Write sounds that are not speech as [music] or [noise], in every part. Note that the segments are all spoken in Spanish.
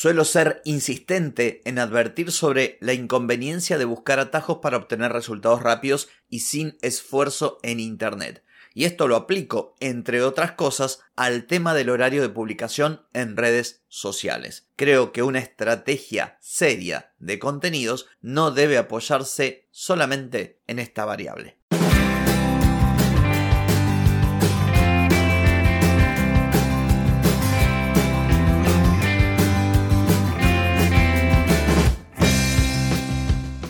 Suelo ser insistente en advertir sobre la inconveniencia de buscar atajos para obtener resultados rápidos y sin esfuerzo en Internet. Y esto lo aplico, entre otras cosas, al tema del horario de publicación en redes sociales. Creo que una estrategia seria de contenidos no debe apoyarse solamente en esta variable.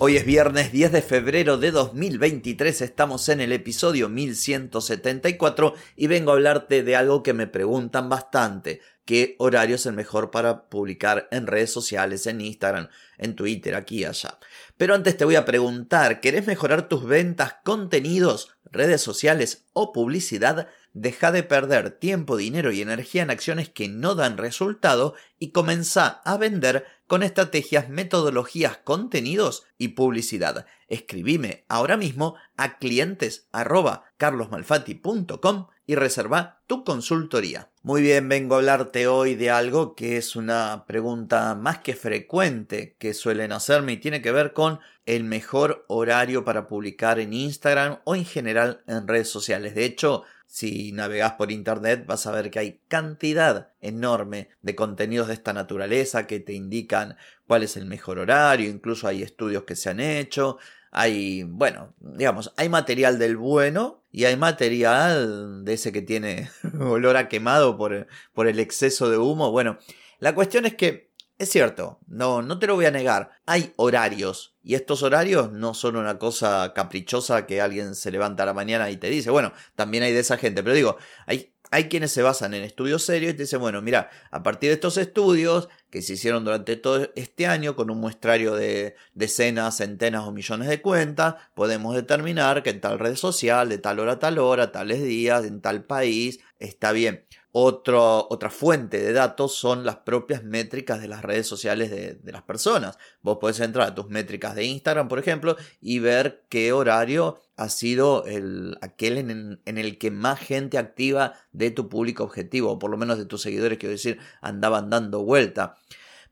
Hoy es viernes 10 de febrero de 2023, estamos en el episodio 1174 y vengo a hablarte de algo que me preguntan bastante. ¿Qué horario es el mejor para publicar en redes sociales, en Instagram, en Twitter, aquí y allá? Pero antes te voy a preguntar, ¿querés mejorar tus ventas, contenidos, redes sociales o publicidad? Deja de perder tiempo, dinero y energía en acciones que no dan resultado y comenzá a vender con estrategias, metodologías, contenidos y publicidad. Escribime ahora mismo a clientes y reserva tu consultoría. Muy bien, vengo a hablarte hoy de algo que es una pregunta más que frecuente que suelen hacerme y tiene que ver con el mejor horario para publicar en Instagram o en general en redes sociales. De hecho, si navegas por internet vas a ver que hay cantidad enorme de contenidos de esta naturaleza que te indican cuál es el mejor horario, incluso hay estudios que se han hecho, hay, bueno, digamos, hay material del bueno y hay material de ese que tiene [laughs] olor a quemado por, por el exceso de humo. Bueno, la cuestión es que es cierto, no, no te lo voy a negar. Hay horarios. Y estos horarios no son una cosa caprichosa que alguien se levanta a la mañana y te dice. Bueno, también hay de esa gente. Pero digo, hay, hay quienes se basan en estudios serios y te dicen, bueno, mira, a partir de estos estudios que se hicieron durante todo este año con un muestrario de decenas, centenas o millones de cuentas, podemos determinar que en tal red social, de tal hora a tal hora, tales días, en tal país, está bien otra fuente de datos son las propias métricas de las redes sociales de, las personas. Vos podés entrar a tus métricas de Instagram, por ejemplo, y ver qué horario ha sido el, aquel en, el que más gente activa de tu público objetivo, o por lo menos de tus seguidores, quiero decir, andaban dando vuelta.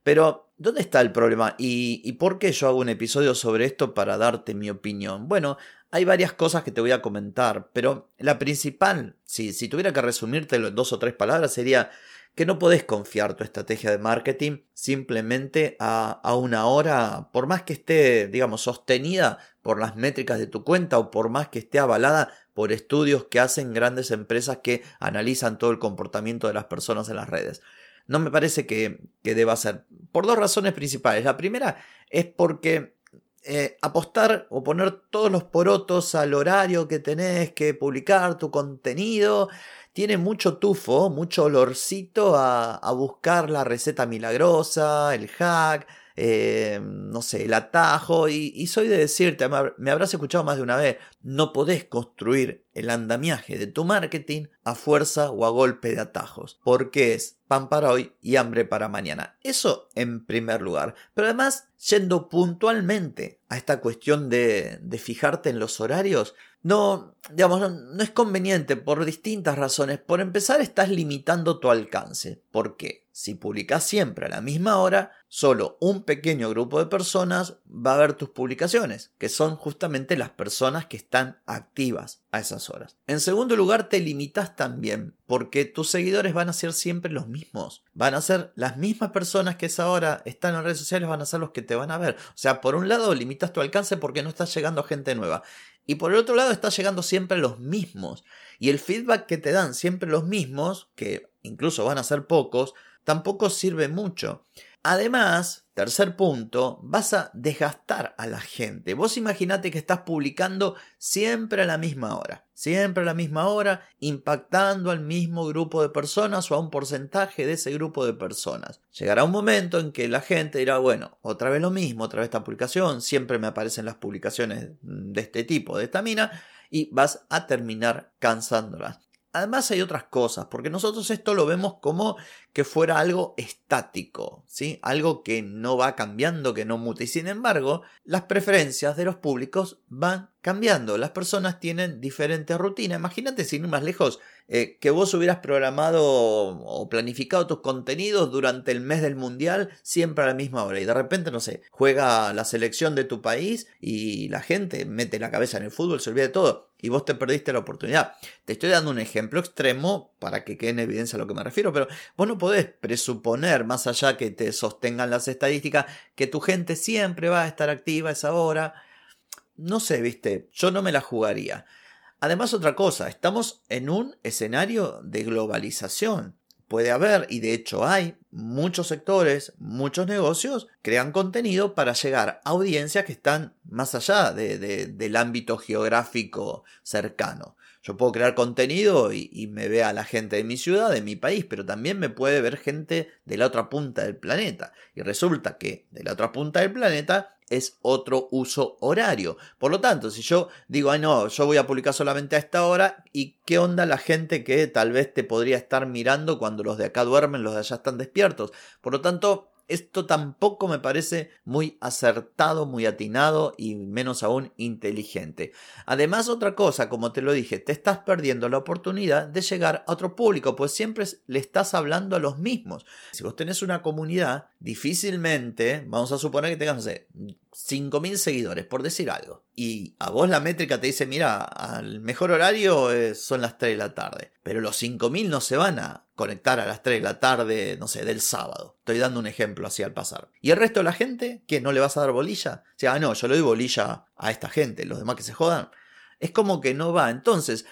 Pero, ¿dónde está el problema? ¿Y, ¿Y por qué yo hago un episodio sobre esto para darte mi opinión? Bueno, hay varias cosas que te voy a comentar, pero la principal, si, si tuviera que resumirte en dos o tres palabras, sería que no podés confiar tu estrategia de marketing simplemente a, a, una hora, por más que esté, digamos, sostenida por las métricas de tu cuenta o por más que esté avalada por estudios que hacen grandes empresas que analizan todo el comportamiento de las personas en las redes. No me parece que, que deba ser. Por dos razones principales. La primera es porque eh, apostar o poner todos los porotos al horario que tenés que publicar tu contenido. Tiene mucho tufo, mucho olorcito a, a buscar la receta milagrosa, el hack, eh, no sé, el atajo. Y, soy de decirte, me habrás escuchado más de una vez, no podés construir el andamiaje de tu marketing a fuerza o a golpe de atajos, porque es pan para hoy y hambre para mañana. Eso en primer lugar. Pero además, yendo puntualmente a esta cuestión de, fijarte en los horarios, no, digamos, no, es conveniente por distintas razones. Por empezar, estás limitando tu alcance. ¿Por qué? Si publicas siempre a la misma hora, solo un pequeño grupo de personas va a ver tus publicaciones, que son justamente las personas que están activas a esas horas. En segundo lugar, te limitas también porque tus seguidores van a ser siempre los mismos. Van a ser las mismas personas que esa hora están en redes sociales, van a ser los que te van a ver. O sea, por un lado, limitas tu alcance porque no estás llegando a gente nueva. Y por el otro lado está llegando siempre los mismos. Y el feedback que te dan siempre los mismos, que incluso van a ser pocos, tampoco sirve mucho. Además, tercer punto, vas a desgastar a la gente. Vos imaginate que estás publicando siempre a la misma hora, siempre a la misma hora, impactando al mismo grupo de personas o a un porcentaje de ese grupo de personas. Llegará un momento en que la gente dirá, bueno, otra vez lo mismo, otra vez esta publicación, siempre me aparecen las publicaciones de este tipo, de esta mina, y vas a terminar cansándolas. Además hay otras cosas, porque nosotros esto lo vemos como que fuera algo estático, ¿sí? Algo que no va cambiando, que no muta. Y sin embargo, las preferencias de los públicos van cambiando. Las personas tienen diferentes rutinas. Imagínate, sin ir más lejos, eh, que vos hubieras programado o planificado tus contenidos durante el mes del mundial siempre a la misma hora. Y de repente, no sé, juega la selección de tu país y la gente mete la cabeza en el fútbol, se olvida de todo y vos te perdiste la oportunidad. Te estoy dando un ejemplo extremo para que quede en evidencia a lo que me refiero, pero vos no podés presuponer, más allá que te sostengan las estadísticas, que tu gente siempre va a estar activa a esa hora. No sé, viste, yo no me la jugaría. Además, otra cosa, estamos en un escenario de globalización puede haber, y de hecho hay, muchos sectores, muchos negocios crean contenido para llegar a audiencias que están más allá del ámbito geográfico cercano. Yo puedo crear contenido y, me vea la gente de mi ciudad, de mi país, pero también me puede ver gente de la otra punta del planeta. Y resulta que de la otra punta del planeta es otro uso horario. Por lo tanto, si yo digo, ay no, yo voy a publicar solamente a esta hora, ¿y qué onda la gente que tal vez te podría estar mirando cuando los de acá duermen, los de allá están despiertos? Por lo tanto, esto tampoco me parece muy acertado, muy atinado y menos aún inteligente. Además, otra cosa, como te lo dije, te estás perdiendo la oportunidad de llegar a otro público, pues siempre le estás hablando a los mismos. Si vos tenés una comunidad, difícilmente, vamos a suponer que tengas, no sé, 5.000 seguidores, por decir algo. Y a vos la métrica te dice, mira, al mejor horario son las 3 de la tarde. Pero los 5.000 no se van a conectar a las 3 de la tarde, no sé, del sábado. Estoy dando un ejemplo así al pasar. ¿Y el resto de la gente? ¿Qué? ¿No le vas a dar bolilla? O sea, ah, no, yo le doy bolilla a esta gente, los demás que se jodan. Es como que no va. Entonces,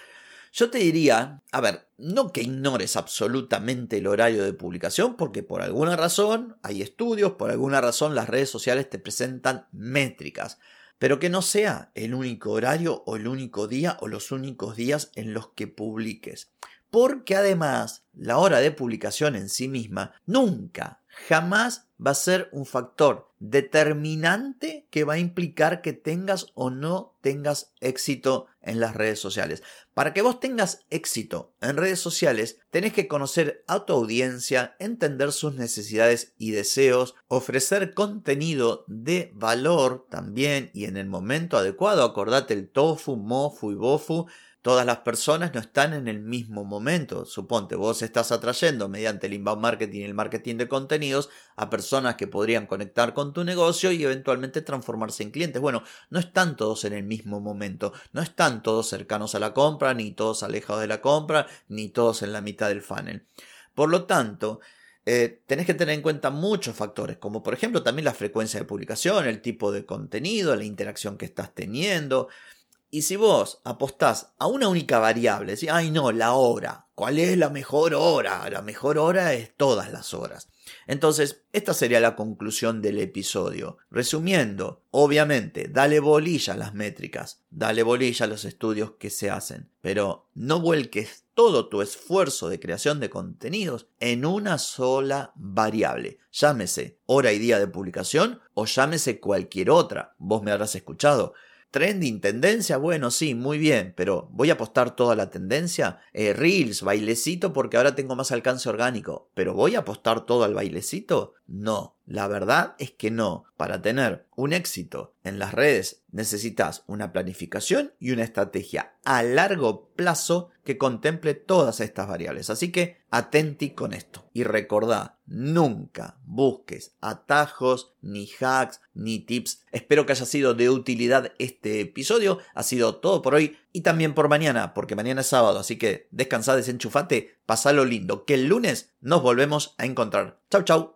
yo te diría, a ver, no que ignores absolutamente el horario de publicación, porque por alguna razón hay estudios, por alguna razón las redes sociales te presentan métricas, pero que no sea el único horario o el único día o los únicos días en los que publiques. Porque además, la hora de publicación en sí misma nunca, jamás va a ser un factor determinante que va a implicar que tengas o no tengas éxito en las redes sociales. Para que vos tengas éxito en redes sociales, tenés que conocer a tu audiencia, entender sus necesidades y deseos, ofrecer contenido de valor también y en el momento adecuado. Acordate el tofu, mofu y bofu todas las personas no están en el mismo momento. Suponte, vos estás atrayendo mediante el inbound marketing y el marketing de contenidos a personas que podrían conectar con tu negocio y eventualmente transformarse en clientes. Bueno, no están todos en el mismo momento, no están todos cercanos a la compra, ni todos alejados de la compra, ni todos en la mitad del funnel. Por lo tanto, eh, tenés que tener en cuenta muchos factores, como por ejemplo también la frecuencia de publicación, el tipo de contenido, la interacción que estás teniendo, y si vos apostás a una única variable, ¿sí? ay no, la hora, ¿cuál es la mejor hora? La mejor hora es todas las horas. Entonces, esta sería la conclusión del episodio. Resumiendo, obviamente, dale bolilla a las métricas, dale bolilla a los estudios que se hacen, pero no vuelques todo tu esfuerzo de creación de contenidos en una sola variable. Llámese hora y día de publicación o llámese cualquier otra. Vos me habrás escuchado. Trending, tendencia, bueno, sí, muy bien, pero ¿voy a apostar toda la tendencia? Eh, reels, bailecito porque ahora tengo más alcance orgánico, pero ¿voy a apostar todo al bailecito? No, la verdad es que no. Para tener un éxito en las redes necesitas una planificación y una estrategia a largo plazo que contemple todas estas variables. Así que atenti con esto. Y recordá, nunca busques atajos, ni hacks, ni tips. Espero que haya sido de utilidad este episodio. Ha sido todo por hoy y también por mañana, porque mañana es sábado. Así que descansa, desenchufate, pasalo lindo. Que el lunes nos volvemos a encontrar. Chau, chau.